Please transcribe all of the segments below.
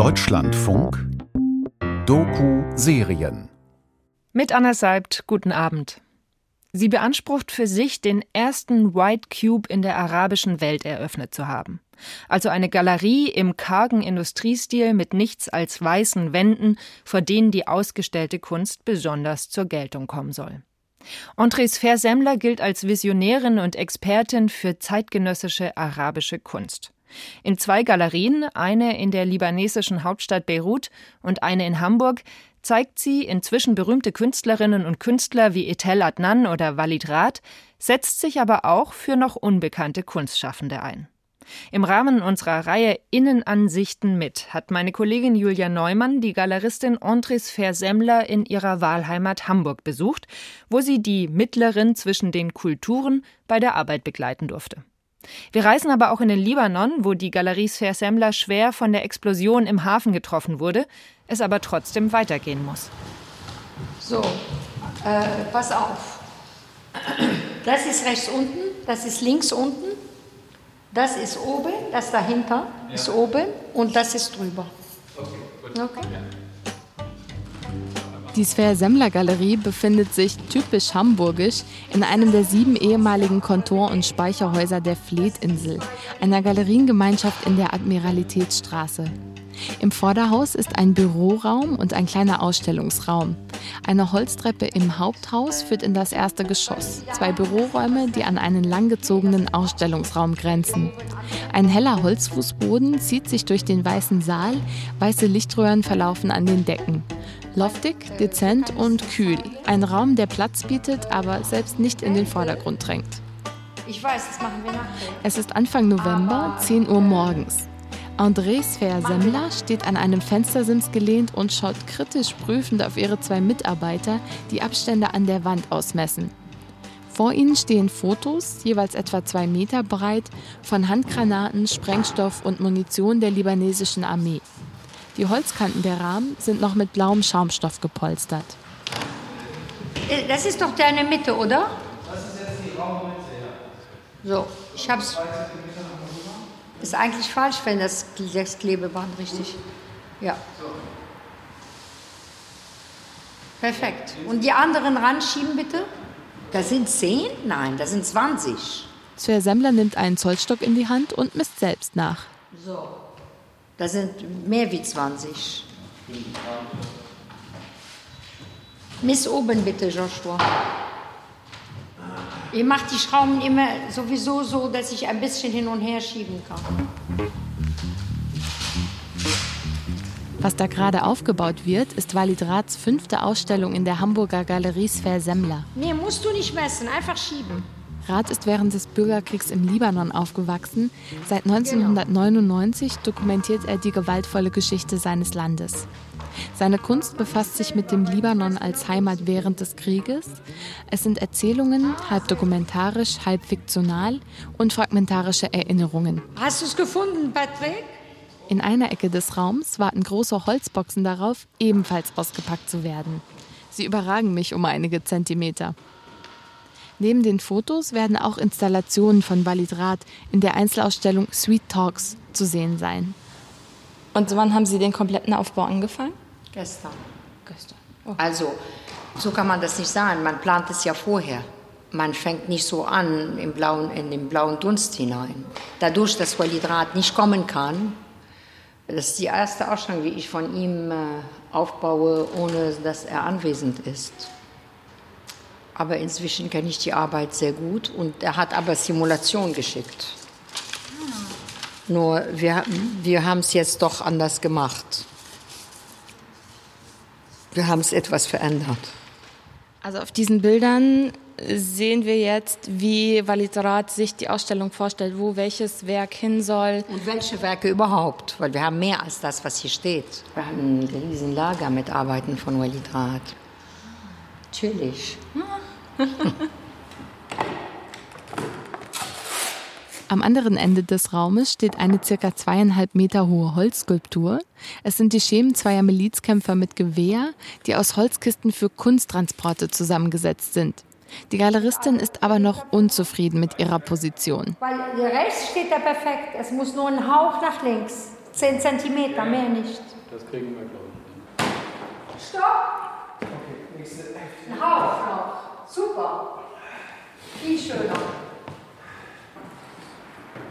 Deutschlandfunk Doku-Serien Mit Anna Seibt, guten Abend. Sie beansprucht für sich, den ersten White Cube in der arabischen Welt eröffnet zu haben. Also eine Galerie im kargen Industriestil mit nichts als weißen Wänden, vor denen die ausgestellte Kunst besonders zur Geltung kommen soll. Andres Versemmler gilt als Visionärin und Expertin für zeitgenössische arabische Kunst. In zwei Galerien, eine in der libanesischen Hauptstadt Beirut und eine in Hamburg, zeigt sie inzwischen berühmte Künstlerinnen und Künstler wie Etel Adnan oder Walid Rath, setzt sich aber auch für noch unbekannte Kunstschaffende ein. Im Rahmen unserer Reihe Innenansichten mit hat meine Kollegin Julia Neumann die Galeristin Andres Versemmler in ihrer Wahlheimat Hamburg besucht, wo sie die Mittlerin zwischen den Kulturen bei der Arbeit begleiten durfte. Wir reisen aber auch in den Libanon, wo die Galerie Versemmler schwer von der Explosion im Hafen getroffen wurde, es aber trotzdem weitergehen muss. So, äh, pass auf. Das ist rechts unten, das ist links unten, das ist oben, das dahinter ja. ist oben und das ist drüber. Okay, gut. Okay. Die Sphäre-Semmler-Galerie befindet sich typisch hamburgisch in einem der sieben ehemaligen Kontor- und Speicherhäuser der Fleetinsel, einer Galeriengemeinschaft in der Admiralitätsstraße. Im Vorderhaus ist ein Büroraum und ein kleiner Ausstellungsraum. Eine Holztreppe im Haupthaus führt in das erste Geschoss. Zwei Büroräume, die an einen langgezogenen Ausstellungsraum grenzen. Ein heller Holzfußboden zieht sich durch den weißen Saal, weiße Lichtröhren verlaufen an den Decken. Loftig, dezent und kühl. Ein Raum, der Platz bietet, aber selbst nicht in den Vordergrund drängt. Ich weiß, das machen wir nachher. Es ist Anfang November, 10 Uhr morgens. André Sfer-Semmler steht an einem Fenstersims gelehnt und schaut kritisch prüfend auf ihre zwei Mitarbeiter, die Abstände an der Wand ausmessen. Vor ihnen stehen Fotos, jeweils etwa zwei Meter breit, von Handgranaten, Sprengstoff und Munition der libanesischen Armee. Die Holzkanten der Rahmen sind noch mit blauem Schaumstoff gepolstert. Äh, das ist doch deine Mitte, oder? Das ist jetzt die Raummitte, ja. So, ich hab's. Ist eigentlich falsch, wenn das, das Klebeband richtig. Ja. Perfekt. Und die anderen ranschieben bitte? Das sind 10? Nein, das sind 20. Sir Semmler nimmt einen Zollstock in die Hand und misst selbst nach. So. Das sind mehr wie 20. Miss oben bitte, Joshua. Ihr macht die Schrauben immer sowieso so, dass ich ein bisschen hin und her schieben kann. Was da gerade aufgebaut wird, ist Walid Raths fünfte Ausstellung in der Hamburger Galerie Sver Semmler. Nee, musst du nicht messen, einfach schieben. Rath ist während des Bürgerkriegs im Libanon aufgewachsen. Seit 1999 dokumentiert er die gewaltvolle Geschichte seines Landes. Seine Kunst befasst sich mit dem Libanon als Heimat während des Krieges. Es sind Erzählungen, halb dokumentarisch, halb fiktional und fragmentarische Erinnerungen. Hast du es gefunden, Patrick? In einer Ecke des Raums warten große Holzboxen darauf, ebenfalls ausgepackt zu werden. Sie überragen mich um einige Zentimeter. Neben den Fotos werden auch Installationen von Walid Rath in der Einzelausstellung Sweet Talks zu sehen sein. Und wann haben Sie den kompletten Aufbau angefangen? Gestern. Gestern. Okay. Also, so kann man das nicht sagen. Man plant es ja vorher. Man fängt nicht so an im blauen, in den blauen Dunst hinein. Dadurch, dass Walid Rath nicht kommen kann, das ist die erste Ausstellung, wie ich von ihm äh, aufbaue, ohne dass er anwesend ist aber inzwischen kenne ich die Arbeit sehr gut und er hat aber Simulation geschickt. Nur wir, wir haben es jetzt doch anders gemacht. Wir haben es etwas verändert. Also auf diesen Bildern sehen wir jetzt, wie Valiterat sich die Ausstellung vorstellt, wo welches Werk hin soll. Und welche Werke überhaupt, weil wir haben mehr als das, was hier steht. Wir haben ein riesen Lager mit Arbeiten von Walidrat. Natürlich. Am anderen Ende des Raumes steht eine circa zweieinhalb Meter hohe Holzskulptur. Es sind die Schemen zweier Milizkämpfer mit Gewehr, die aus Holzkisten für Kunsttransporte zusammengesetzt sind. Die Galeristin ist aber noch unzufrieden mit ihrer Position. Weil rechts steht er perfekt. Es muss nur ein Hauch nach links. Zehn Zentimeter, mehr nicht. Das kriegen wir, glaube ich. Stopp! Okay, nächste. Ein Hauch noch. Super. Viel schöner.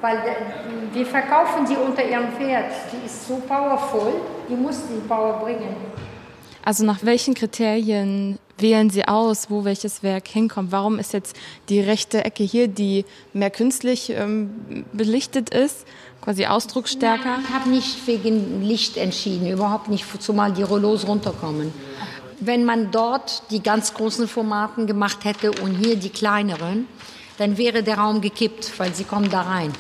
Weil wir verkaufen sie unter ihrem Pferd. Die ist so powerful, die muss die Power bringen. Also nach welchen Kriterien wählen Sie aus, wo welches Werk hinkommt? Warum ist jetzt die rechte Ecke hier, die mehr künstlich ähm, belichtet ist, quasi ausdrucksstärker? Nein, ich habe nicht wegen Licht entschieden, überhaupt nicht, zumal die Rollos runterkommen. Wenn man dort die ganz großen Formaten gemacht hätte und hier die kleineren, dann wäre der Raum gekippt, weil sie kommen da rein.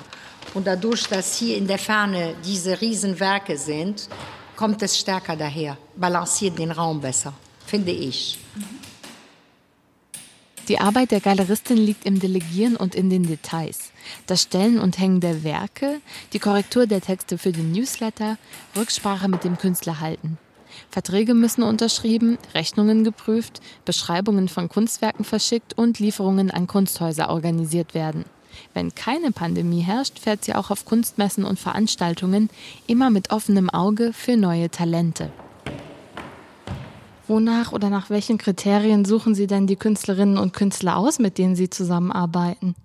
Und dadurch, dass hier in der Ferne diese Riesenwerke sind, kommt es stärker daher, balanciert den Raum besser, finde ich. Die Arbeit der Galeristin liegt im Delegieren und in den Details. Das Stellen und Hängen der Werke, die Korrektur der Texte für den Newsletter, Rücksprache mit dem Künstler halten. Verträge müssen unterschrieben, Rechnungen geprüft, Beschreibungen von Kunstwerken verschickt und Lieferungen an Kunsthäuser organisiert werden. Wenn keine Pandemie herrscht, fährt sie auch auf Kunstmessen und Veranstaltungen, immer mit offenem Auge für neue Talente. Wonach oder nach welchen Kriterien suchen Sie denn die Künstlerinnen und Künstler aus, mit denen Sie zusammenarbeiten?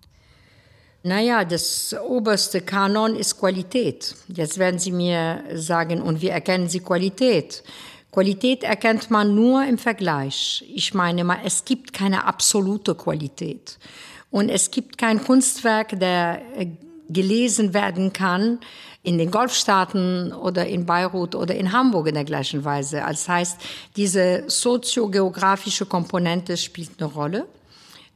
Naja, das oberste Kanon ist Qualität. Jetzt werden Sie mir sagen, und wie erkennen Sie Qualität? Qualität erkennt man nur im Vergleich. Ich meine es gibt keine absolute Qualität. Und es gibt kein Kunstwerk, der äh, gelesen werden kann in den Golfstaaten oder in Beirut oder in Hamburg in der gleichen Weise. Das heißt, diese soziogeografische Komponente spielt eine Rolle.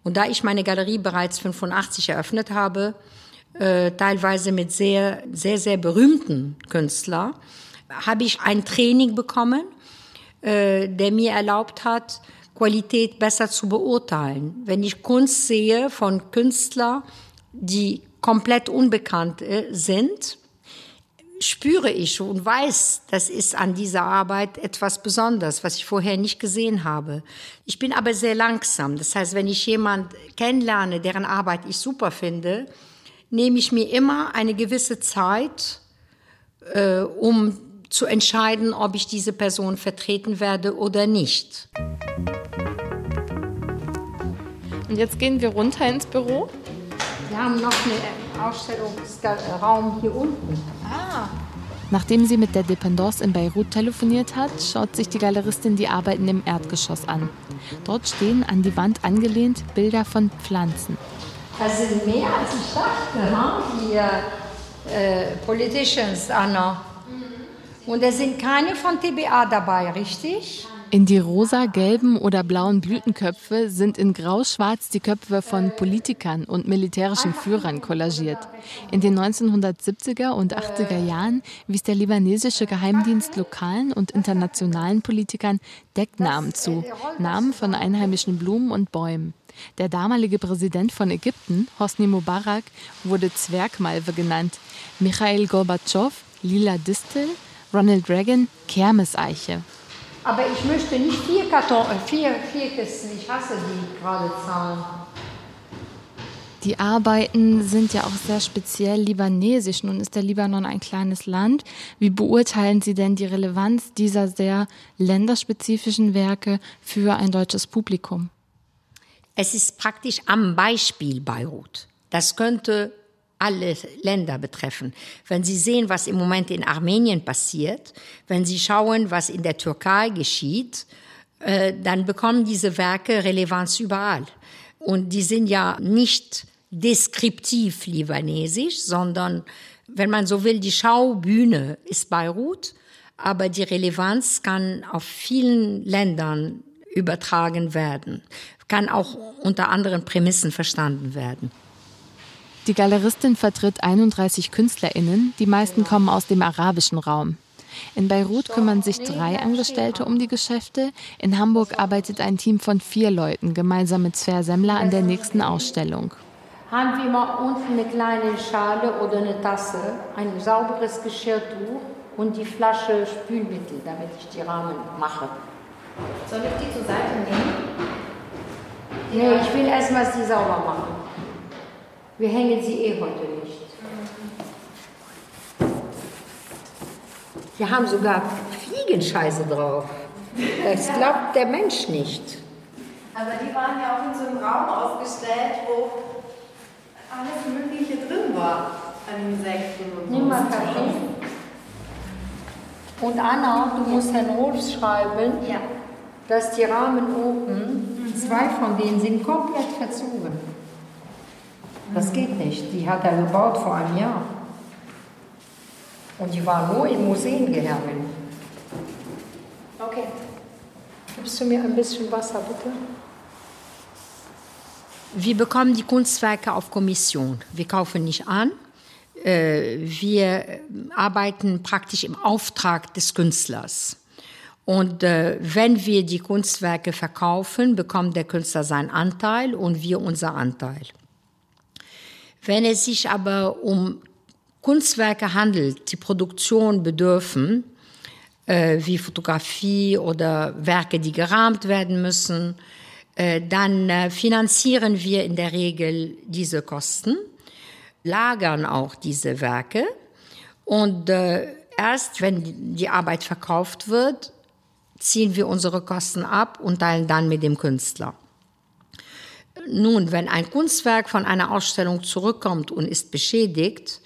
Und da ich meine Galerie bereits 85 eröffnet habe, äh, teilweise mit sehr, sehr, sehr berühmten Künstlern, habe ich ein Training bekommen, äh, der mir erlaubt hat, Qualität besser zu beurteilen. Wenn ich Kunst sehe von Künstlern, die komplett unbekannt äh, sind, spüre ich und weiß, das ist an dieser Arbeit etwas Besonderes, was ich vorher nicht gesehen habe. Ich bin aber sehr langsam. Das heißt, wenn ich jemand kennenlerne, deren Arbeit ich super finde, nehme ich mir immer eine gewisse Zeit, äh, um zu entscheiden, ob ich diese Person vertreten werde oder nicht. Und jetzt gehen wir runter ins Büro. Wir haben noch einen Ausstellungsraum hier unten. Ah. Nachdem sie mit der Dependance in Beirut telefoniert hat, schaut sich die Galeristin die Arbeiten im Erdgeschoss an. Dort stehen an die Wand angelehnt Bilder von Pflanzen. Das sind mehr als ich dachte, ha? die äh, Politicians, Anna. Und es sind keine von TBA dabei, richtig? In die rosa, gelben oder blauen Blütenköpfe sind in grau-schwarz die Köpfe von Politikern und militärischen Führern kollagiert. In den 1970er und 80er Jahren wies der libanesische Geheimdienst lokalen und internationalen Politikern Decknamen zu, Namen von einheimischen Blumen und Bäumen. Der damalige Präsident von Ägypten, Hosni Mubarak, wurde Zwergmalve genannt. Michail Gorbatschow, lila Distel, Ronald Reagan, Kermeseiche. Aber ich möchte nicht vier, Karton, vier, vier Kisten, ich hasse die gerade Zahlen. Die Arbeiten sind ja auch sehr speziell libanesisch. Nun ist der Libanon ein kleines Land. Wie beurteilen Sie denn die Relevanz dieser sehr länderspezifischen Werke für ein deutsches Publikum? Es ist praktisch am Beispiel Beirut. Das könnte alle Länder betreffen. Wenn Sie sehen, was im Moment in Armenien passiert, wenn Sie schauen, was in der Türkei geschieht, äh, dann bekommen diese Werke Relevanz überall. Und die sind ja nicht deskriptiv libanesisch, sondern, wenn man so will, die Schaubühne ist Beirut, aber die Relevanz kann auf vielen Ländern übertragen werden, kann auch unter anderen Prämissen verstanden werden. Die Galeristin vertritt 31 KünstlerInnen, die meisten kommen aus dem arabischen Raum. In Beirut kümmern sich drei Angestellte um die Geschäfte. In Hamburg arbeitet ein Team von vier Leuten gemeinsam mit Sver Semmler an der nächsten Ausstellung. Haben wir mal unten eine kleine Schale oder eine Tasse, ein sauberes Geschirrtuch und die Flasche Spülmittel, damit ich die Rahmen mache. Soll ich die zur Seite nehmen? Nee, ich will erstmal sie sauber machen. Wir hängen sie eh heute nicht. Wir haben sogar Fliegenscheiße drauf. Das glaubt der Mensch nicht. Aber die waren ja auch in so einem Raum aufgestellt, wo alles Mögliche drin war an Insekten und mal Kaffee. Und Anna, du musst Herrn Roth schreiben, Ja. dass die Rahmen oben, zwei von denen sind komplett verzogen. Das geht nicht. Die hat er gebaut vor einem Jahr. Und die war nur in Museen gehangen. Okay. Gibst du mir ein bisschen Wasser, bitte? Wir bekommen die Kunstwerke auf Kommission. Wir kaufen nicht an. Äh, Wir arbeiten praktisch im Auftrag des Künstlers. Und äh, wenn wir die Kunstwerke verkaufen, bekommt der Künstler seinen Anteil und wir unser Anteil. Wenn es sich aber um Kunstwerke handelt, die Produktion bedürfen, äh, wie Fotografie oder Werke, die gerahmt werden müssen, äh, dann äh, finanzieren wir in der Regel diese Kosten, lagern auch diese Werke und äh, erst wenn die Arbeit verkauft wird, ziehen wir unsere Kosten ab und teilen dann mit dem Künstler. Nun, wenn ein Kunstwerk von einer Ausstellung zurückkommt und ist beschädigt,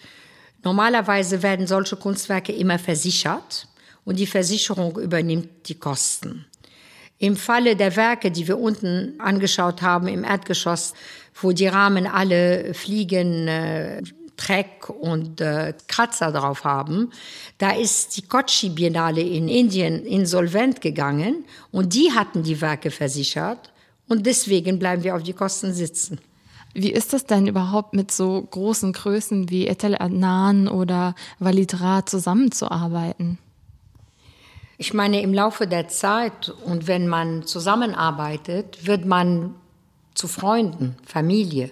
normalerweise werden solche Kunstwerke immer versichert und die Versicherung übernimmt die Kosten. Im Falle der Werke, die wir unten angeschaut haben im Erdgeschoss, wo die Rahmen alle Fliegen, äh, Dreck und äh, Kratzer drauf haben, da ist die Kochi Biennale in Indien insolvent gegangen und die hatten die Werke versichert und deswegen bleiben wir auf die Kosten sitzen. Wie ist es denn überhaupt mit so großen Größen wie Etel Adnan oder Walid Ra zusammenzuarbeiten? Ich meine, im Laufe der Zeit und wenn man zusammenarbeitet, wird man zu Freunden, Familie.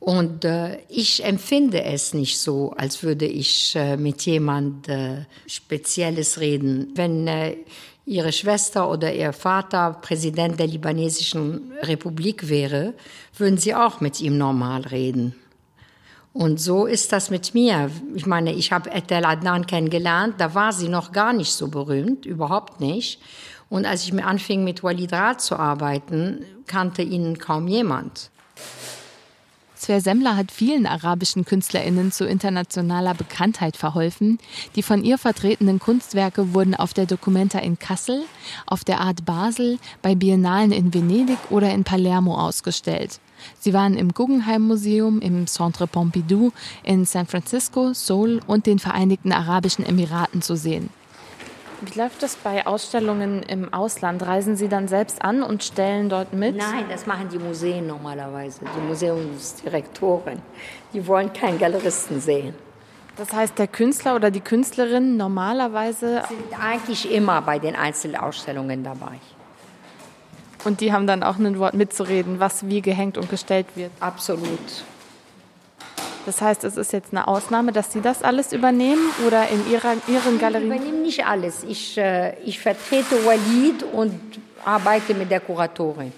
Und äh, ich empfinde es nicht so, als würde ich äh, mit jemand äh, Spezielles reden. Wenn äh, Ihre Schwester oder Ihr Vater Präsident der libanesischen Republik wäre, würden Sie auch mit ihm normal reden. Und so ist das mit mir. Ich meine, ich habe Etel Adnan kennengelernt, da war sie noch gar nicht so berühmt, überhaupt nicht. Und als ich mir anfing, mit Walid Ra zu arbeiten, kannte ihn kaum jemand. Sver Semmler hat vielen arabischen KünstlerInnen zu internationaler Bekanntheit verholfen. Die von ihr vertretenen Kunstwerke wurden auf der Documenta in Kassel, auf der Art Basel, bei Biennalen in Venedig oder in Palermo ausgestellt. Sie waren im Guggenheim Museum, im Centre Pompidou, in San Francisco, Seoul und den Vereinigten Arabischen Emiraten zu sehen. Wie läuft das bei Ausstellungen im Ausland? Reisen Sie dann selbst an und stellen dort mit? Nein, das machen die Museen normalerweise, die Museumsdirektoren. Die wollen keinen Galeristen sehen. Das heißt, der Künstler oder die Künstlerin normalerweise. Sind eigentlich immer bei den Einzelausstellungen dabei. Und die haben dann auch ein Wort mitzureden, was wie gehängt und gestellt wird. Absolut. Das heißt, es ist jetzt eine Ausnahme, dass Sie das alles übernehmen oder in Ihrer, Ihren Ich Galerien? übernehme nicht alles. Ich, äh, ich vertrete Walid und arbeite mit der Kuratorin.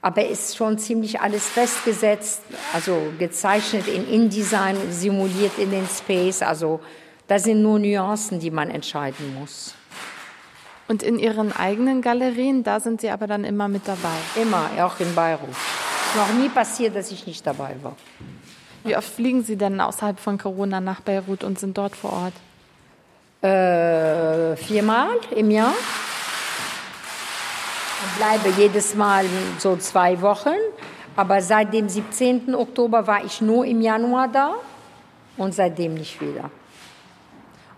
Aber es ist schon ziemlich alles festgesetzt, also gezeichnet in InDesign, simuliert in den Space. Also da sind nur Nuancen, die man entscheiden muss. Und in Ihren eigenen Galerien, da sind Sie aber dann immer mit dabei. Immer, auch in Beirut. Noch nie passiert, dass ich nicht dabei war. Wie oft fliegen Sie denn außerhalb von Corona nach Beirut und sind dort vor Ort? Äh, viermal im Jahr. Und bleibe jedes Mal so zwei Wochen. Aber seit dem 17. Oktober war ich nur im Januar da und seitdem nicht wieder.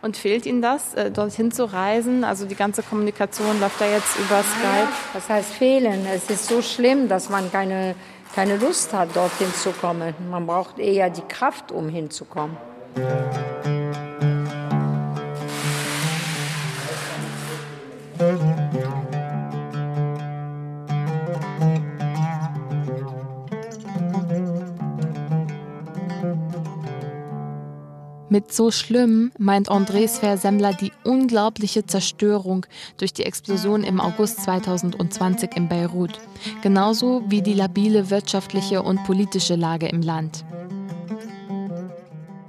Und fehlt Ihnen das, äh, dorthin zu reisen? Also die ganze Kommunikation läuft da jetzt über Skype. Das heißt fehlen. Es ist so schlimm, dass man keine, keine Lust hat, dorthin zu kommen. Man braucht eher die Kraft, um hinzukommen. Mit so schlimm meint André Sver-Semmler die unglaubliche Zerstörung durch die Explosion im August 2020 in Beirut, genauso wie die labile wirtschaftliche und politische Lage im Land.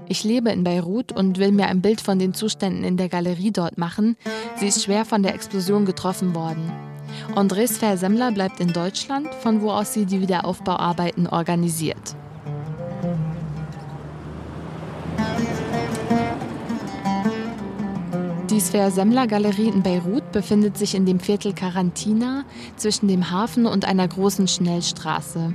Ich lebe in Beirut und will mir ein Bild von den Zuständen in der Galerie dort machen. Sie ist schwer von der Explosion getroffen worden. Andres Versemmler bleibt in Deutschland, von wo aus sie die Wiederaufbauarbeiten organisiert. Die Sver-Semmler-Galerie in Beirut befindet sich in dem Viertel Karantina zwischen dem Hafen und einer großen Schnellstraße.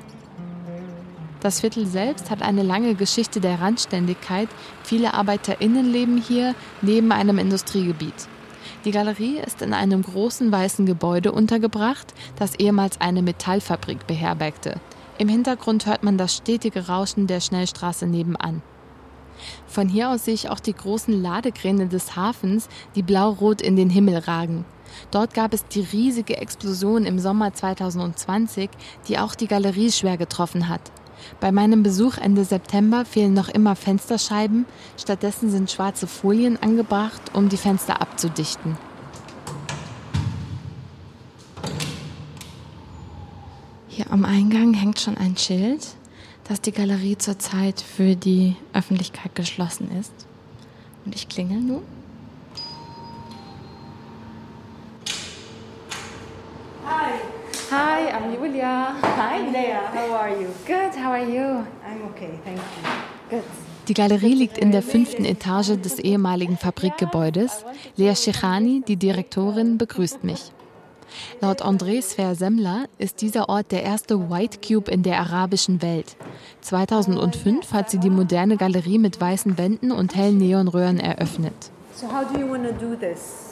Das Viertel selbst hat eine lange Geschichte der Randständigkeit. Viele ArbeiterInnen leben hier neben einem Industriegebiet. Die Galerie ist in einem großen weißen Gebäude untergebracht, das ehemals eine Metallfabrik beherbergte. Im Hintergrund hört man das stetige Rauschen der Schnellstraße nebenan. Von hier aus sehe ich auch die großen Ladekräne des Hafens, die blau-rot in den Himmel ragen. Dort gab es die riesige Explosion im Sommer 2020, die auch die Galerie schwer getroffen hat. Bei meinem Besuch Ende September fehlen noch immer Fensterscheiben, stattdessen sind schwarze Folien angebracht, um die Fenster abzudichten. Hier am Eingang hängt schon ein Schild dass die Galerie zurzeit für die Öffentlichkeit geschlossen ist. Und ich klingel nun. Hi. Hi, I'm Julia. Hi, Lea. How are you? Good, how are you? I'm okay, thank you. Good. Die Galerie liegt in der fünften Etage des ehemaligen Fabrikgebäudes. Lea Shechani, die Direktorin, begrüßt mich. Laut André Sver-Semmler ist dieser Ort der erste White Cube in der arabischen Welt. 2005 hat sie die moderne Galerie mit weißen Wänden und hellen Neonröhren eröffnet. So how do you want to do this?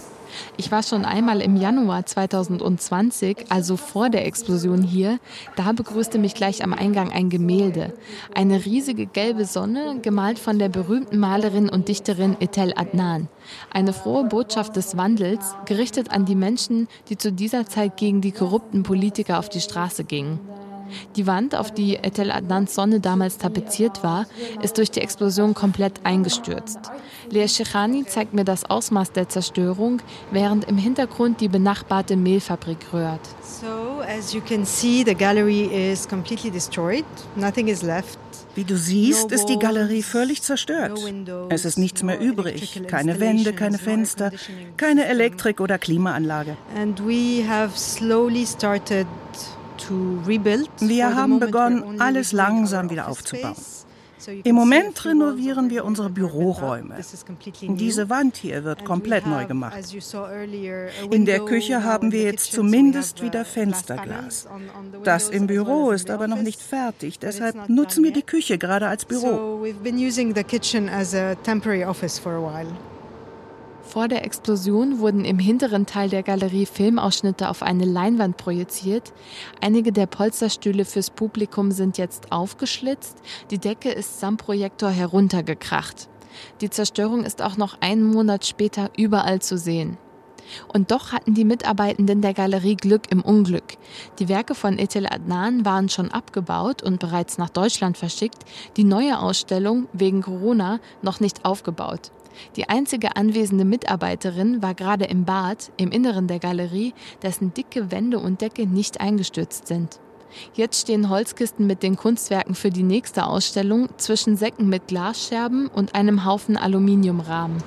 Ich war schon einmal im Januar 2020, also vor der Explosion hier. Da begrüßte mich gleich am Eingang ein Gemälde. Eine riesige gelbe Sonne, gemalt von der berühmten Malerin und Dichterin Etel Adnan. Eine frohe Botschaft des Wandels, gerichtet an die Menschen, die zu dieser Zeit gegen die korrupten Politiker auf die Straße gingen. Die Wand, auf die Etel Adnans Sonne damals tapeziert war, ist durch die Explosion komplett eingestürzt. Lea Shechani zeigt mir das Ausmaß der Zerstörung, während im Hintergrund die benachbarte Mehlfabrik rührt. So, as you can see, the gallery is completely destroyed. Nothing is left. Wie du siehst, ist die Galerie völlig zerstört. Es ist nichts mehr übrig. Keine Wände, keine Fenster, keine Elektrik- oder Klimaanlage. And we have slowly started wir haben begonnen, alles langsam wieder aufzubauen. Im Moment renovieren wir unsere Büroräume. Diese Wand hier wird komplett neu gemacht. In der Küche haben wir jetzt zumindest wieder Fensterglas. Das im Büro ist aber noch nicht fertig, deshalb nutzen wir die Küche gerade als Büro. Vor der Explosion wurden im hinteren Teil der Galerie Filmausschnitte auf eine Leinwand projiziert. Einige der Polsterstühle fürs Publikum sind jetzt aufgeschlitzt. Die Decke ist samt Projektor heruntergekracht. Die Zerstörung ist auch noch einen Monat später überall zu sehen. Und doch hatten die Mitarbeitenden der Galerie Glück im Unglück. Die Werke von Etel Adnan waren schon abgebaut und bereits nach Deutschland verschickt, die neue Ausstellung wegen Corona noch nicht aufgebaut. Die einzige anwesende Mitarbeiterin war gerade im Bad im Inneren der Galerie, dessen dicke Wände und Decke nicht eingestürzt sind. Jetzt stehen Holzkisten mit den Kunstwerken für die nächste Ausstellung zwischen Säcken mit Glasscherben und einem Haufen Aluminiumrahmen.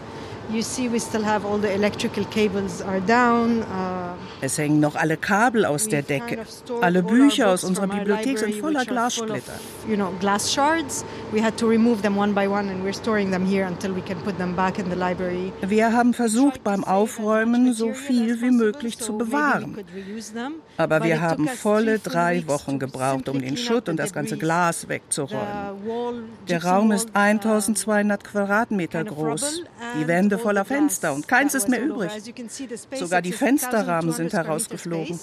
You see, we still have all the electrical cables are down. Uh, es hängen noch alle Kabel aus der Decke. Alle Bücher aus unserer Bibliothek sind voller Glassplitter. You know, glass shards. We had to remove them one by one and we're storing them here until we can put them back in the library. Wir haben versucht, beim Aufräumen so viel wie möglich zu bewahren. Aber wir haben volle drei Wochen gebraucht, um den Schutt und das ganze Glas wegzuräumen. Der Raum ist 1200 Quadratmeter groß. Die Wände Wände voller Fenster und keins ist mehr übrig. Sogar die Fensterrahmen sind herausgeflogen.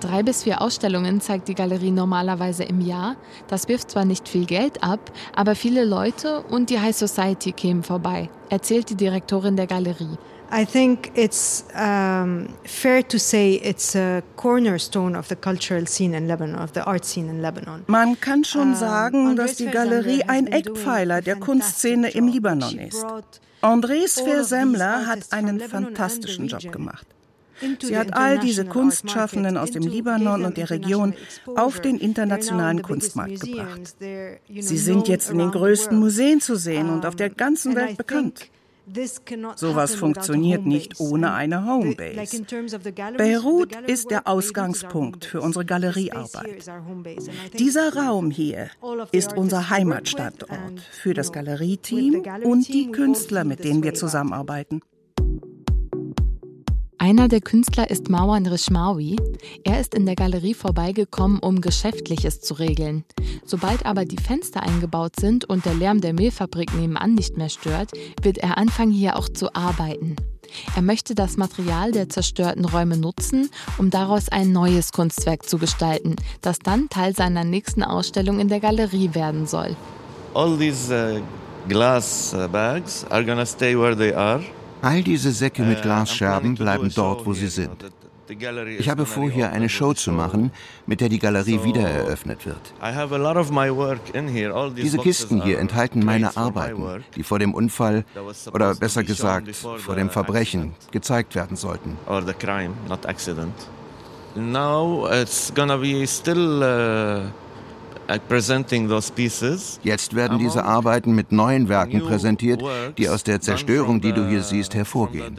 Drei bis vier Ausstellungen zeigt die Galerie normalerweise im Jahr. Das wirft zwar nicht viel Geld ab, aber viele Leute und die High Society kämen vorbei, erzählt die Direktorin der Galerie. I think it's um, fair to say it's a cornerstone of the cultural scene in Lebanon, of the art scene in Lebanon. Man kann schon sagen, dass die Galerie ein Eckpfeiler der Kunstszene im Libanon ist. Andres Versemmler hat einen fantastischen Job gemacht. Sie hat all diese Kunstschaffenden aus dem Libanon und der Region auf den internationalen Kunstmarkt gebracht. Sie sind jetzt in den größten Museen zu sehen und auf der ganzen Welt bekannt. Sowas funktioniert nicht ohne eine Homebase. Beirut ist der Ausgangspunkt für unsere Galeriearbeit. Dieser Raum hier ist unser Heimatstandort für das Galerieteam und die Künstler, mit denen wir zusammenarbeiten. Einer der Künstler ist Mauan Rishmawi. Er ist in der Galerie vorbeigekommen, um Geschäftliches zu regeln. Sobald aber die Fenster eingebaut sind und der Lärm der Mehlfabrik nebenan nicht mehr stört, wird er anfangen, hier auch zu arbeiten. Er möchte das Material der zerstörten Räume nutzen, um daraus ein neues Kunstwerk zu gestalten, das dann Teil seiner nächsten Ausstellung in der Galerie werden soll. All these uh, glass uh, bags are gonna stay where they are. All diese Säcke mit Glasscherben bleiben dort, wo sie sind. Ich habe vor, hier eine Show zu machen, mit der die Galerie wiedereröffnet wird. Diese Kisten hier enthalten meine Arbeiten, die vor dem Unfall oder besser gesagt vor dem Verbrechen gezeigt werden sollten. Now it's gonna be still uh Jetzt werden diese Arbeiten mit neuen Werken präsentiert, die aus der Zerstörung, die du hier siehst, hervorgehen.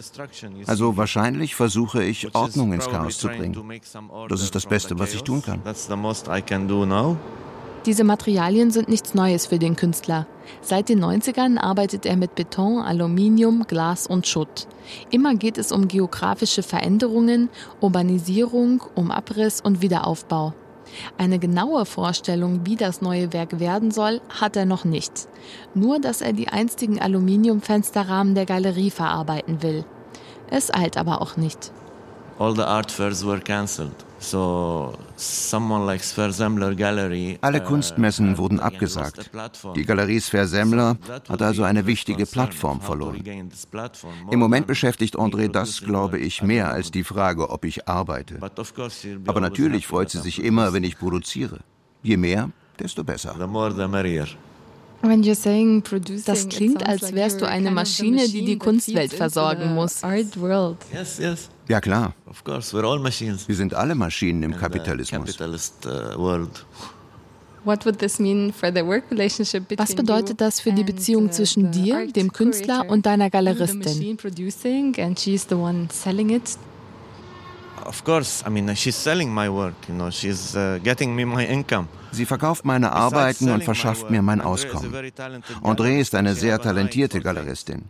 Also wahrscheinlich versuche ich, Ordnung ins Chaos zu bringen. Das ist das Beste, was ich tun kann. Diese Materialien sind nichts Neues für den Künstler. Seit den 90ern arbeitet er mit Beton, Aluminium, Glas und Schutt. Immer geht es um geografische Veränderungen, Urbanisierung, um Abriss und Wiederaufbau. Eine genaue Vorstellung, wie das neue Werk werden soll, hat er noch nicht. Nur, dass er die einstigen Aluminiumfensterrahmen der Galerie verarbeiten will. Es eilt aber auch nicht. All the art fairs were cancelled. Alle Kunstmessen wurden abgesagt. Die Galerie Sver Semmler hat also eine wichtige Plattform verloren. Im Moment beschäftigt André das, glaube ich, mehr als die Frage, ob ich arbeite. Aber natürlich freut sie sich immer, wenn ich produziere. Je mehr, desto besser. Das klingt, als wärst du eine Maschine, die die Kunstwelt versorgen muss. Ja klar. Wir sind alle Maschinen im Kapitalismus. Uh, Was bedeutet das für die Beziehung zwischen dir, dem Künstler und deiner Galeristin? Of course, I mean, she's selling my work, you know, she's uh, getting me my income. Sie verkauft meine Arbeiten und verschafft mir mein Auskommen. André ist eine sehr talentierte Galeristin.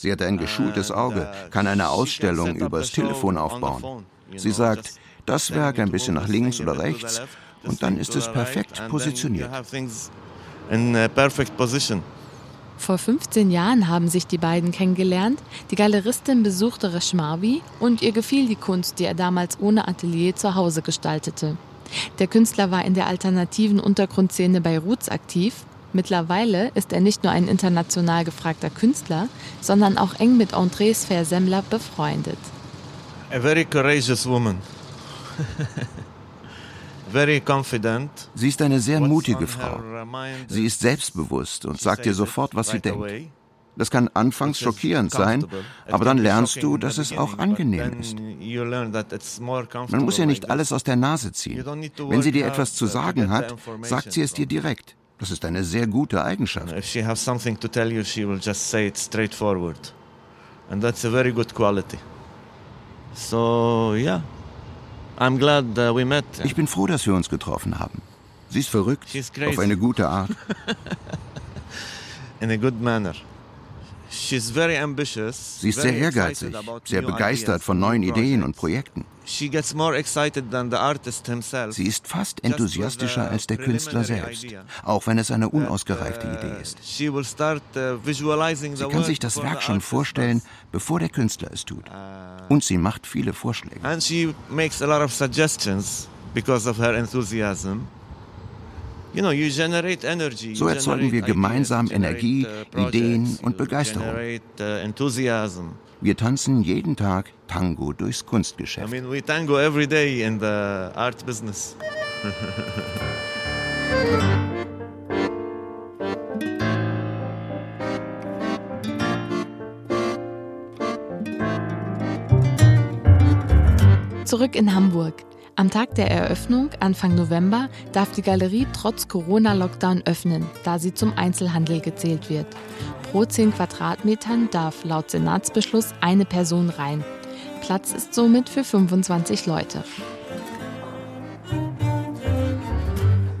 Sie hat ein geschultes Auge, kann eine Ausstellung übers Telefon aufbauen. Sie sagt, das Werk ein bisschen nach links oder rechts und dann ist es perfekt positioniert. Vor 15 Jahren haben sich die beiden kennengelernt. Die Galeristin besuchte Reshmawi und ihr gefiel die Kunst, die er damals ohne Atelier zu Hause gestaltete. Der Künstler war in der alternativen Untergrundszene Beiruts aktiv. Mittlerweile ist er nicht nur ein international gefragter Künstler, sondern auch eng mit André Sfer-Semmler befreundet. A very courageous woman. very confident. Sie ist eine sehr mutige Frau. Sie ist selbstbewusst und sagt dir sofort, was sie denkt. Das kann anfangs schockierend sein, aber dann lernst du, dass es auch angenehm ist. Man muss ja nicht alles aus der Nase ziehen. Wenn sie dir etwas zu sagen hat, sagt sie es dir direkt. Das ist eine sehr gute Eigenschaft. If she has something to tell you, she will just say it straightforward. And that's a very good quality. So, yeah. I'm glad uh, we met. Ich bin froh, dass wir uns getroffen haben. Sie ist verrückt, auf eine gute Art. In a good manner. Sie ist sehr ehrgeizig, sehr begeistert von neuen Ideen und Projekten. Sie ist fast enthusiastischer als der Künstler selbst, auch wenn es eine unausgereifte uh, Idee ist. Uh, sie kann sich das Werk schon vorstellen, bevor der Künstler es tut. Uh, und sie macht viele Vorschläge. And she makes a lot of suggestions because of her enthusiasm. So erzeugen wir gemeinsam Energie, uh, Ideen und Begeisterung. Uh, wir tanzen jeden Tag Tango durchs Kunstgeschäft. I mean, we tango every day in the art business. Zurück in Hamburg. Am Tag der Eröffnung, Anfang November, darf die Galerie trotz Corona-Lockdown öffnen, da sie zum Einzelhandel gezählt wird. Pro 10 Quadratmetern darf laut Senatsbeschluss eine Person rein. Platz ist somit für 25 Leute.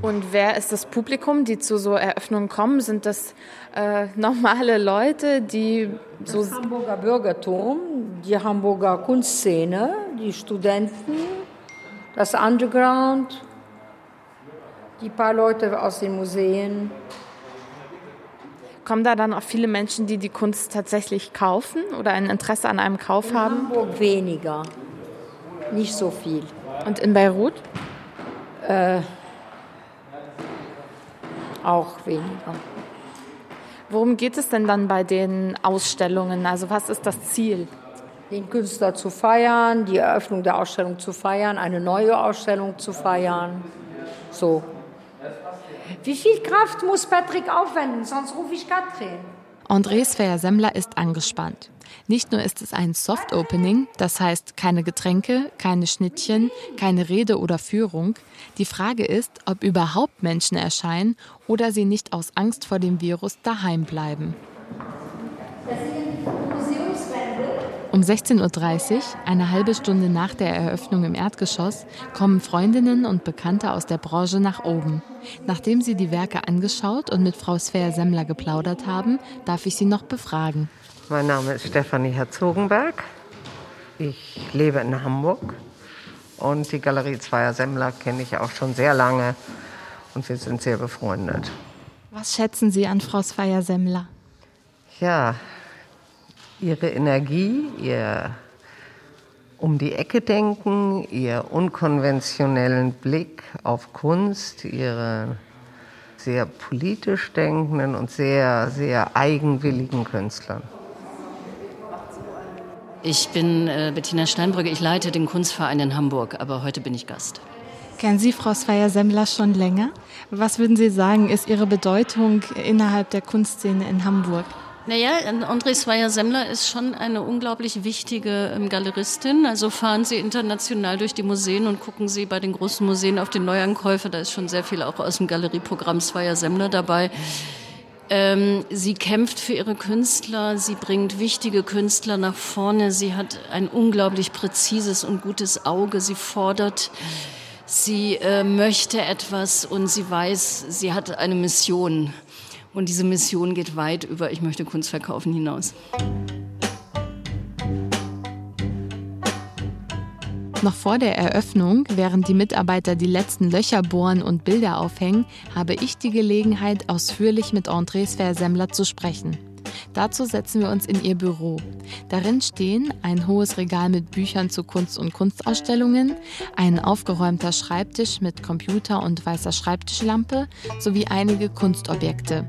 Und wer ist das Publikum, die zu so Eröffnungen kommen? Sind das äh, normale Leute, die so. Das Hamburger Bürgertum, die Hamburger Kunstszene, die Studenten, das Underground, die paar Leute aus den Museen. Kommen da dann auch viele Menschen, die die Kunst tatsächlich kaufen oder ein Interesse an einem Kauf in haben? Hamburg weniger, nicht so viel. Und in Beirut? Äh, auch weniger. Worum geht es denn dann bei den Ausstellungen? Also was ist das Ziel? Den Künstler zu feiern, die Eröffnung der Ausstellung zu feiern, eine neue Ausstellung zu feiern. So. Wie viel Kraft muss Patrick aufwenden, sonst rufe ich Katrin. André Sver-Semmler ist angespannt. Nicht nur ist es ein Soft Opening, das heißt keine Getränke, keine Schnittchen, keine Rede oder Führung. Die Frage ist, ob überhaupt Menschen erscheinen oder sie nicht aus Angst vor dem Virus daheim bleiben. Um 16.30 Uhr, eine halbe Stunde nach der Eröffnung im Erdgeschoss, kommen Freundinnen und Bekannte aus der Branche nach oben. Nachdem sie die Werke angeschaut und mit Frau Svea Semmler geplaudert haben, darf ich sie noch befragen. Mein Name ist Stefanie Herzogenberg. Ich lebe in Hamburg und die Galerie Zweier Semmler kenne ich auch schon sehr lange und wir sind sehr befreundet. Was schätzen Sie an Frau Svea Semmler? Ja, ihre Energie, ihr um die Ecke denken, ihr unkonventionellen Blick auf Kunst, ihre sehr politisch denkenden und sehr, sehr eigenwilligen Künstlern. Ich bin äh, Bettina Steinbrücke, ich leite den Kunstverein in Hamburg, aber heute bin ich Gast. Kennen Sie Frau Sveier-Semmler schon länger? Was würden Sie sagen, ist Ihre Bedeutung innerhalb der Kunstszene in Hamburg? Naja, André Sweier-Semmler ist schon eine unglaublich wichtige ähm, Galeristin. Also fahren Sie international durch die Museen und gucken Sie bei den großen Museen auf die Neuankäufe. Da ist schon sehr viel auch aus dem Galerieprogramm Sweier-Semmler dabei. Ähm, sie kämpft für ihre Künstler, sie bringt wichtige Künstler nach vorne, sie hat ein unglaublich präzises und gutes Auge, sie fordert, sie äh, möchte etwas und sie weiß, sie hat eine Mission. Und diese Mission geht weit über Ich möchte Kunst verkaufen hinaus. Noch vor der Eröffnung, während die Mitarbeiter die letzten Löcher bohren und Bilder aufhängen, habe ich die Gelegenheit, ausführlich mit Andrés Versemmler zu sprechen. Dazu setzen wir uns in ihr Büro. Darin stehen ein hohes Regal mit Büchern zu Kunst- und Kunstausstellungen, ein aufgeräumter Schreibtisch mit Computer und weißer Schreibtischlampe sowie einige Kunstobjekte.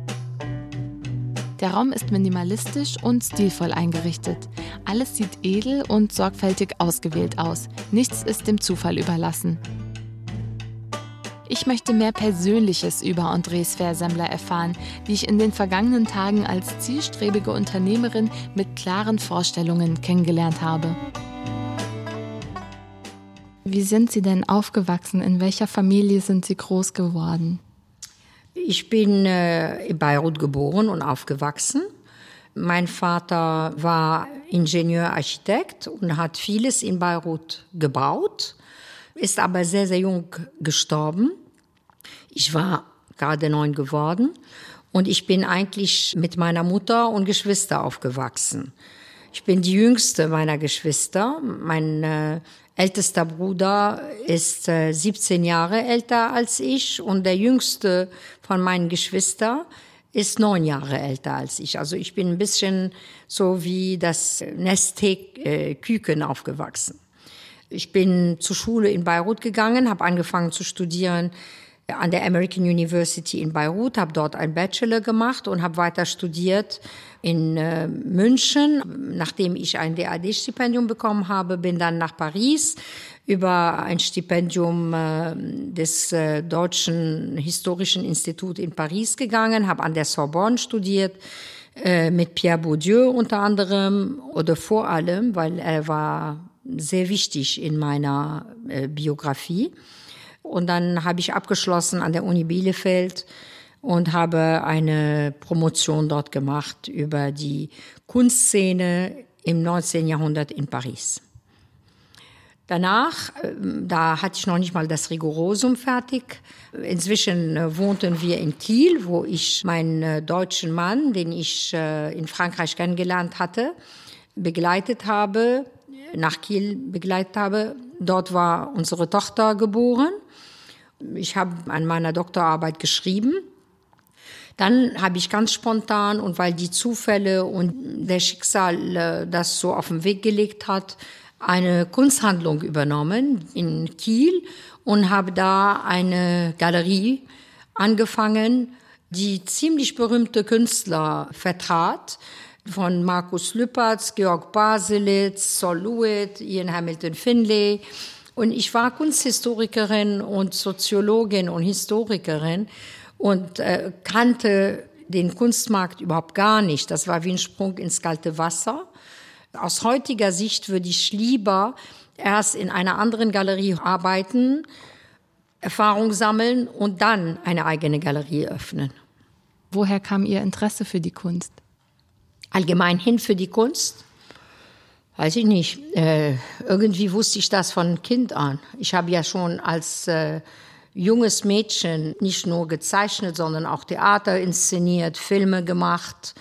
Der Raum ist minimalistisch und stilvoll eingerichtet. Alles sieht edel und sorgfältig ausgewählt aus. Nichts ist dem Zufall überlassen. Ich möchte mehr Persönliches über Andres Versemmler erfahren, die ich in den vergangenen Tagen als zielstrebige Unternehmerin mit klaren Vorstellungen kennengelernt habe. Wie sind Sie denn aufgewachsen? In welcher Familie sind Sie groß geworden? Ich bin äh, in Beirut geboren und aufgewachsen. Mein Vater war Ingenieur-Architekt und hat vieles in Beirut gebaut, ist aber sehr, sehr jung gestorben. Ich war gerade neun geworden und ich bin eigentlich mit meiner Mutter und Geschwister aufgewachsen. Ich bin die jüngste meiner Geschwister. Mein äh, ältester Bruder ist äh, 17 Jahre älter als ich und der jüngste von meinen Geschwistern ist neun Jahre älter als ich. Also ich bin ein bisschen so wie das Nesthek-Küken aufgewachsen. Ich bin zur Schule in Beirut gegangen, habe angefangen zu studieren an der American University in Beirut, habe dort ein Bachelor gemacht und habe weiter studiert in äh, München. Nachdem ich ein DAD-Stipendium bekommen habe, bin dann nach Paris über ein Stipendium äh, des äh, Deutschen Historischen Instituts in Paris gegangen, habe an der Sorbonne studiert äh, mit Pierre Bourdieu unter anderem oder vor allem, weil er war sehr wichtig in meiner äh, Biografie. Und dann habe ich abgeschlossen an der Uni Bielefeld und habe eine Promotion dort gemacht über die Kunstszene im 19. Jahrhundert in Paris. Danach, äh, da hatte ich noch nicht mal das Rigorosum fertig. Inzwischen äh, wohnten wir in Kiel, wo ich meinen äh, deutschen Mann, den ich in Frankreich kennengelernt hatte, begleitet habe, nach Kiel begleitet habe. Dort war unsere Tochter geboren. Ich habe an meiner Doktorarbeit geschrieben. Dann habe ich ganz spontan und weil die Zufälle und der Schicksal das so auf den Weg gelegt hat, eine Kunsthandlung übernommen in Kiel und habe da eine Galerie angefangen, die ziemlich berühmte Künstler vertrat, von Markus Lüpertz, Georg Baselitz, Sol Lewitt, Ian Hamilton Finlay. Und ich war Kunsthistorikerin und Soziologin und Historikerin und äh, kannte den Kunstmarkt überhaupt gar nicht. Das war wie ein Sprung ins kalte Wasser. Aus heutiger Sicht würde ich lieber erst in einer anderen Galerie arbeiten, Erfahrung sammeln und dann eine eigene Galerie öffnen. Woher kam Ihr Interesse für die Kunst? Allgemein hin für die Kunst? Weiß ich nicht. Äh, irgendwie wusste ich das von Kind an. Ich habe ja schon als äh, junges Mädchen nicht nur gezeichnet, sondern auch Theater inszeniert, Filme gemacht,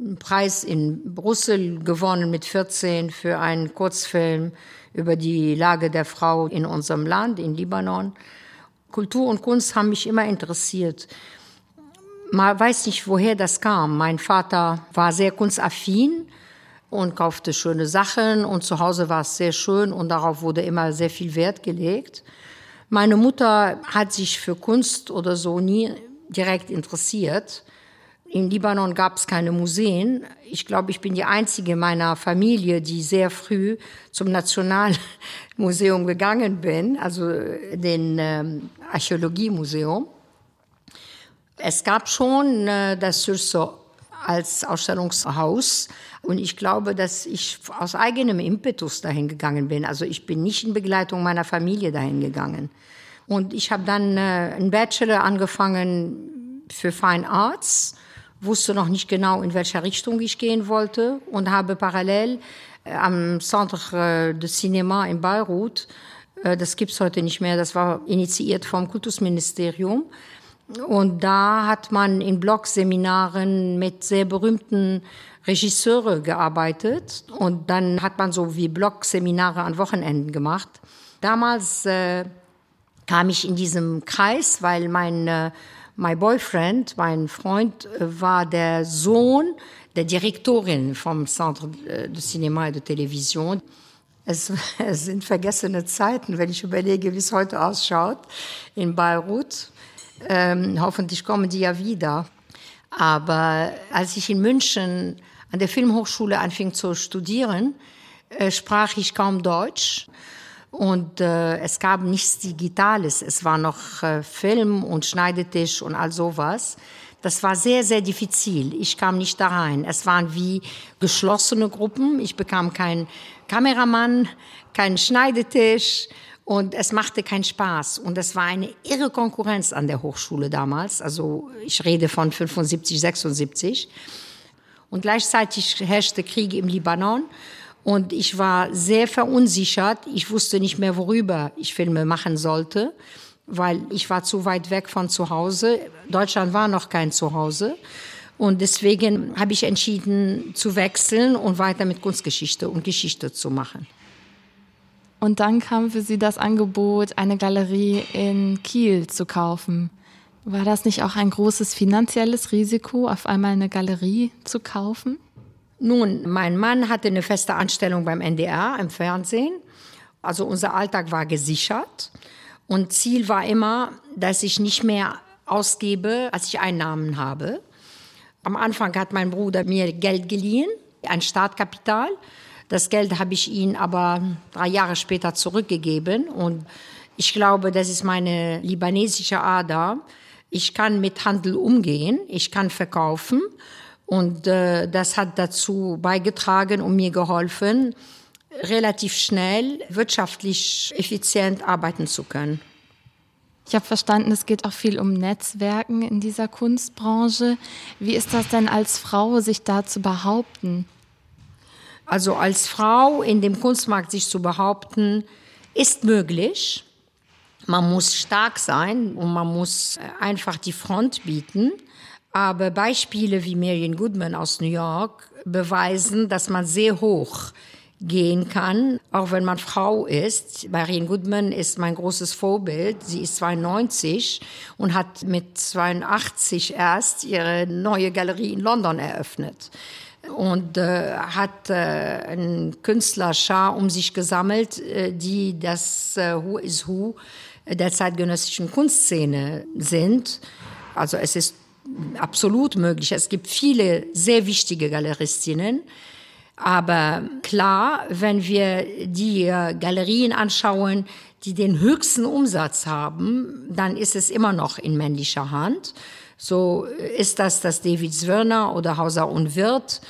einen Preis in Brüssel gewonnen mit 14 für einen Kurzfilm über die Lage der Frau in unserem Land, in Libanon. Kultur und Kunst haben mich immer interessiert. Man weiß nicht, woher das kam. Mein Vater war sehr kunstaffin und kaufte schöne Sachen und zu Hause war es sehr schön und darauf wurde immer sehr viel Wert gelegt. Meine Mutter hat sich für Kunst oder so nie direkt interessiert. Im Libanon gab es keine Museen. Ich glaube, ich bin die einzige meiner Familie, die sehr früh zum Nationalmuseum gegangen bin, also den ähm, Archäologiemuseum. Es gab schon äh, das Sursaut als Ausstellungshaus. Und ich glaube, dass ich aus eigenem Impetus dahin gegangen bin. Also ich bin nicht in Begleitung meiner Familie dahin gegangen. Und ich habe dann äh, einen Bachelor angefangen für Fine Arts wusste noch nicht genau, in welche Richtung ich gehen wollte und habe parallel äh, am Centre de Cinéma in Beirut, äh, das gibt's heute nicht mehr, das war initiiert vom Kultusministerium, und da hat man in Blogseminaren mit sehr berühmten Regisseure gearbeitet und dann hat man so wie Blogseminare an Wochenenden gemacht. Damals äh, kam ich in diesem Kreis, weil mein äh, My Boyfriend, mein Freund, äh, war der Sohn der Direktorin vom Centre de Cinéma et de Television. Es, es sind vergessene Zeiten, wenn ich überlege, wie es heute ausschaut in Beirut. Ähm, hoffentlich kommen die ja wieder. Aber als ich in München an der Filmhochschule anfing zu studieren, äh, sprach ich kaum Deutsch. Und äh, es gab nichts Digitales. Es war noch äh, Film und Schneidetisch und all sowas. Das war sehr, sehr diffizil. Ich kam nicht da rein. Es waren wie geschlossene Gruppen. Ich bekam keinen Kameramann, keinen Schneidetisch und es machte keinen Spaß. Und es war eine irre Konkurrenz an der Hochschule damals. Also ich rede von 75, 76. Und gleichzeitig herrschte Krieg im Libanon. Und ich war sehr verunsichert. Ich wusste nicht mehr, worüber ich Filme machen sollte, weil ich war zu weit weg von zu Hause. Deutschland war noch kein Zuhause. Und deswegen habe ich entschieden zu wechseln und weiter mit Kunstgeschichte und Geschichte zu machen. Und dann kam für Sie das Angebot, eine Galerie in Kiel zu kaufen. War das nicht auch ein großes finanzielles Risiko, auf einmal eine Galerie zu kaufen? Nun, mein Mann hatte eine feste Anstellung beim NDR im Fernsehen. Also unser Alltag war gesichert. Und Ziel war immer, dass ich nicht mehr ausgebe, als ich Einnahmen habe. Am Anfang hat mein Bruder mir Geld geliehen, ein Startkapital. Das Geld habe ich ihm aber drei Jahre später zurückgegeben. Und ich glaube, das ist meine libanesische Ader. Ich kann mit Handel umgehen, ich kann verkaufen und äh, das hat dazu beigetragen und mir geholfen, relativ schnell wirtschaftlich effizient arbeiten zu können. Ich habe verstanden, es geht auch viel um Netzwerken in dieser Kunstbranche. Wie ist das denn als Frau, sich da zu behaupten? Also als Frau in dem Kunstmarkt sich zu behaupten, ist möglich. Man muss stark sein und man muss einfach die Front bieten. Aber Beispiele wie Marion Goodman aus New York beweisen, dass man sehr hoch gehen kann, auch wenn man Frau ist. Marion Goodman ist mein großes Vorbild. Sie ist 92 und hat mit 82 erst ihre neue Galerie in London eröffnet und äh, hat äh, einen Künstlerschar um sich gesammelt, äh, die das äh, Who is Who der zeitgenössischen Kunstszene sind. Also es ist absolut möglich. Es gibt viele sehr wichtige Galeristinnen. Aber klar, wenn wir die äh, Galerien anschauen, die den höchsten Umsatz haben, dann ist es immer noch in männlicher Hand. So ist das das David Zwirner oder Hauser und Wirth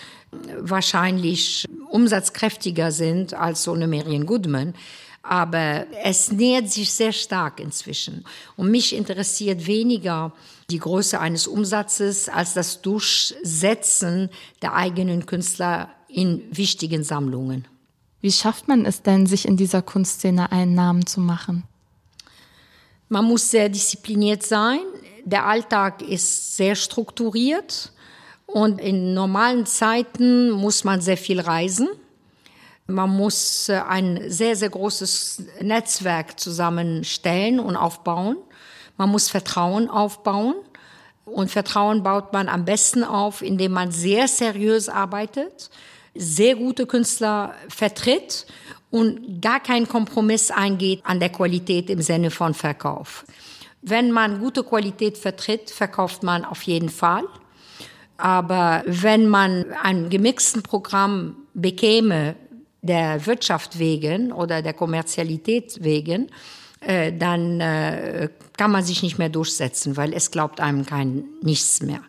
wahrscheinlich umsatzkräftiger sind als so eine Marion Goodman. Aber es nähert sich sehr stark inzwischen. Und mich interessiert weniger die Größe eines Umsatzes als das Durchsetzen der eigenen Künstler in wichtigen Sammlungen. Wie schafft man es denn, sich in dieser Kunstszene einen Namen zu machen? Man muss sehr diszipliniert sein. Der Alltag ist sehr strukturiert. Und in normalen Zeiten muss man sehr viel reisen. Man muss äh, ein sehr, sehr großes Netzwerk zusammenstellen und aufbauen. Man muss Vertrauen aufbauen. Und Vertrauen baut man am besten auf, indem man sehr seriös arbeitet, sehr gute Künstler vertritt und gar keinen Kompromiss eingeht an der Qualität im Sinne von Verkauf. Wenn man gute Qualität vertritt, verkauft man auf jeden Fall. Aber wenn man ein gemixten Programm bekäme, der Wirtschaft wegen oder der Kommerzialität wegen, äh, dann äh, kann man sich nicht mehr durchsetzen, weil es glaubt einem kein nichts mehr.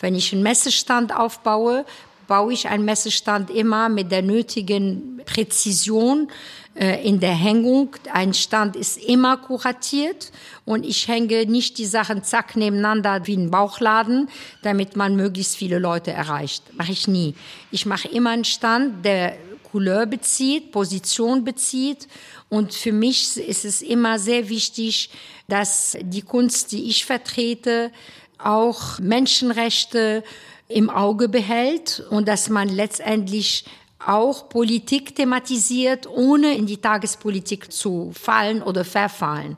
Wenn ich einen Messestand aufbaue, baue ich einen Messestand immer mit der nötigen Präzision äh, in der Hängung. Ein Stand ist immer kuratiert und ich hänge nicht die Sachen zack nebeneinander wie ein Bauchladen, damit man möglichst viele Leute erreicht. Mache ich nie. Ich mache immer einen Stand, der Couleur bezieht, Position bezieht. Und für mich ist es immer sehr wichtig, dass die Kunst, die ich vertrete, auch Menschenrechte im Auge behält und dass man letztendlich auch Politik thematisiert, ohne in die Tagespolitik zu fallen oder verfallen.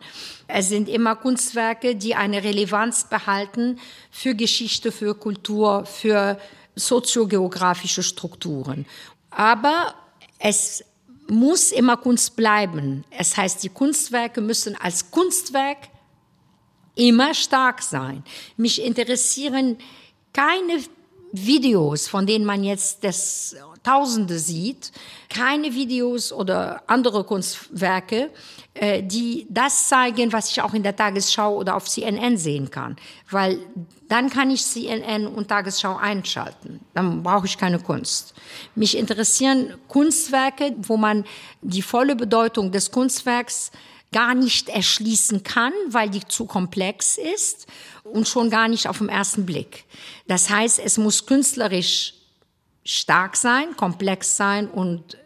Es sind immer Kunstwerke, die eine Relevanz behalten für Geschichte, für Kultur, für soziogeografische Strukturen. Aber es muss immer Kunst bleiben. Es heißt, die Kunstwerke müssen als Kunstwerk immer stark sein. Mich interessieren keine Videos, von denen man jetzt das Tausende sieht, keine Videos oder andere Kunstwerke, äh, die das zeigen, was ich auch in der Tagesschau oder auf CNN sehen kann. Weil dann kann ich CNN und Tagesschau einschalten. Dann brauche ich keine Kunst. Mich interessieren Kunstwerke, wo man die volle Bedeutung des Kunstwerks gar nicht erschließen kann, weil die zu komplex ist und schon gar nicht auf den ersten Blick. Das heißt, es muss künstlerisch stark sein, komplex sein und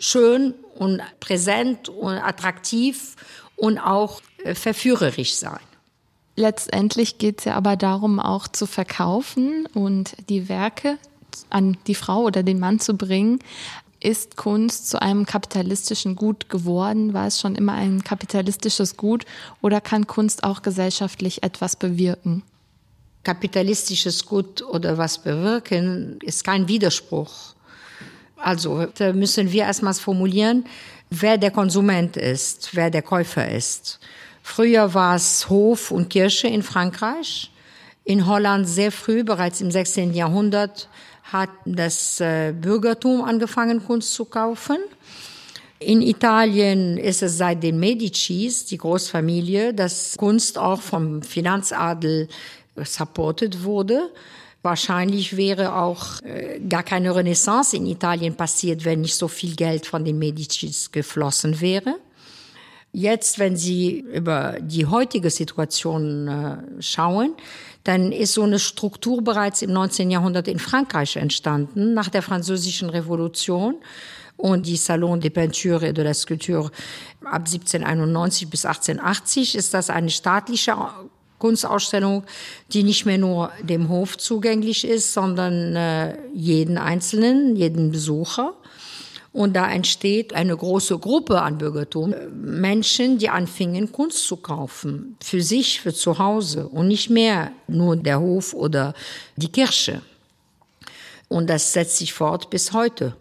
schön und präsent und attraktiv und auch äh, verführerisch sein. Letztendlich geht es ja aber darum, auch zu verkaufen und die Werke an die Frau oder den Mann zu bringen. Ist Kunst zu einem kapitalistischen Gut geworden? War es schon immer ein kapitalistisches Gut oder kann Kunst auch gesellschaftlich etwas bewirken? Kapitalistisches Gut oder was bewirken ist kein Widerspruch. Also müssen wir erstmals formulieren, wer der Konsument ist, wer der Käufer ist. Früher war es Hof und Kirche in Frankreich. In Holland sehr früh, bereits im 16. Jahrhundert, hat das äh, Bürgertum angefangen, Kunst zu kaufen. In Italien ist es seit den Medicis, die Großfamilie, dass Kunst auch vom Finanzadel supported wurde. wahrscheinlich wäre auch äh, gar keine Renaissance in Italien passiert, wenn nicht so viel Geld von den Medicis geflossen wäre. Jetzt, wenn Sie über die heutige Situation äh, schauen, dann ist so eine Struktur bereits im 19. Jahrhundert in Frankreich entstanden, nach der Französischen Revolution und die Salon des Peintures et de la Sculpture ab 1791 bis 1880 ist das eine staatliche Kunstausstellung, die nicht mehr nur dem Hof zugänglich ist, sondern äh, jeden Einzelnen, jeden Besucher. Und da entsteht eine große Gruppe an Bürgertum, Menschen, die anfingen, Kunst zu kaufen, für sich, für zu Hause und nicht mehr nur der Hof oder die Kirche. Und das setzt sich fort bis heute.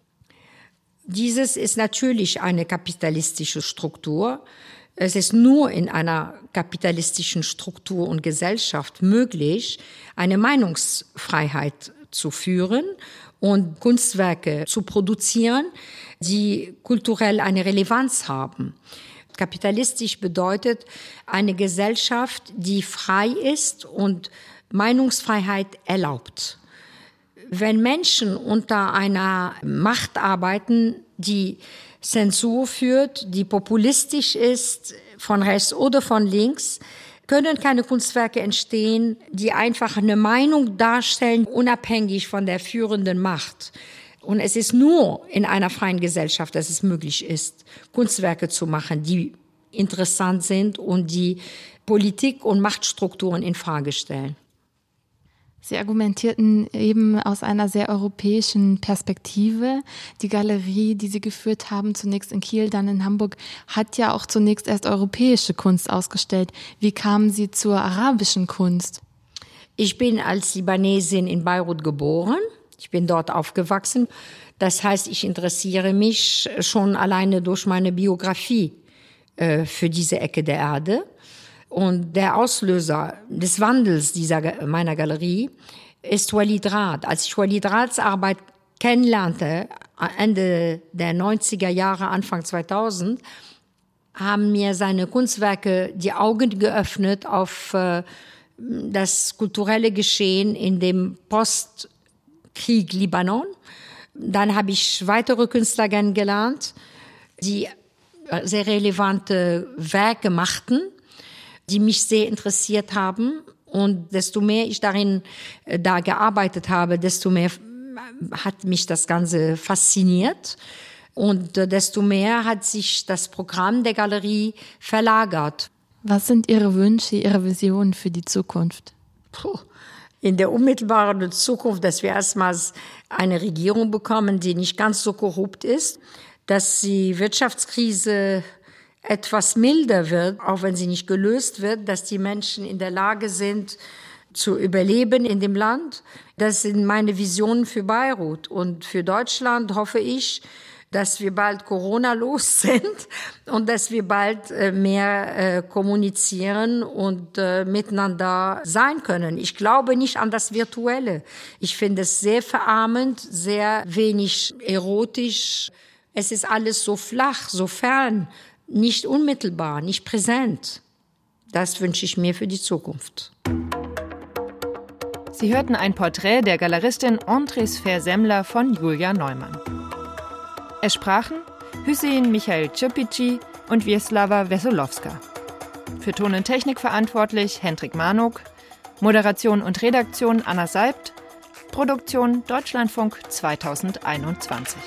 Dieses ist natürlich eine kapitalistische Struktur. Es ist nur in einer kapitalistischen Struktur und Gesellschaft möglich, eine Meinungsfreiheit zu führen und Kunstwerke zu produzieren, die kulturell eine Relevanz haben. Kapitalistisch bedeutet eine Gesellschaft, die frei ist und Meinungsfreiheit erlaubt wenn Menschen unter einer Macht arbeiten, die Zensur führt, die populistisch ist, von rechts oder von links, können keine Kunstwerke entstehen, die einfach eine Meinung darstellen, unabhängig von der führenden Macht. Und es ist nur in einer freien Gesellschaft, dass es möglich ist, Kunstwerke zu machen, die interessant sind und die Politik und Machtstrukturen in Frage stellen. Sie argumentierten eben aus einer sehr europäischen Perspektive. Die Galerie, die Sie geführt haben, zunächst in Kiel, dann in Hamburg, hat ja auch zunächst erst europäische Kunst ausgestellt. Wie kamen Sie zur arabischen Kunst? Ich bin als Libanesin in Beirut geboren. Ich bin dort aufgewachsen. Das heißt, ich interessiere mich schon alleine durch meine Biografie äh, für diese Ecke der Erde. Und der Auslöser des Wandels dieser, meiner Galerie ist Walid Rad. Als ich Walid Rads Arbeit kennenlernte, Ende der 90er Jahre, Anfang 2000, haben mir seine Kunstwerke die Augen geöffnet auf äh, das kulturelle Geschehen in dem Postkrieg Libanon. Dann habe ich weitere Künstler kennengelernt, die äh, sehr relevante Werke machten die mich sehr interessiert haben. Und desto mehr ich darin äh, da gearbeitet habe, desto mehr hat mich das Ganze fasziniert. Und äh, desto mehr hat sich das Programm der Galerie verlagert. Was sind Ihre Wünsche, Ihre Visionen für die Zukunft? Puh. In der unmittelbaren Zukunft, dass wir erstmals eine Regierung bekommen, die nicht ganz so korrupt ist, dass die Wirtschaftskrise etwas milder wird, auch wenn sie nicht gelöst wird, dass die Menschen in der Lage sind, zu überleben in dem Land. Das sind meine Visionen für Beirut. Und für Deutschland hoffe ich, dass wir bald Corona los sind und dass wir bald äh, mehr äh, kommunizieren und äh, miteinander sein können. Ich glaube nicht an das Virtuelle. Ich finde es sehr verarmend, sehr wenig erotisch. Es ist alles so flach, so fern nicht unmittelbar, nicht präsent. Das wünsche ich mir für die Zukunft. Sie hörten ein Porträt der Galeristin Andres Versemmler von Julia Neumann. Es sprachen Hüseyin Michael Czepici und Wieslawa Wesolowska. Für Ton und Technik verantwortlich Hendrik Manuk, Moderation und Redaktion Anna Seibt, Produktion Deutschlandfunk 2021.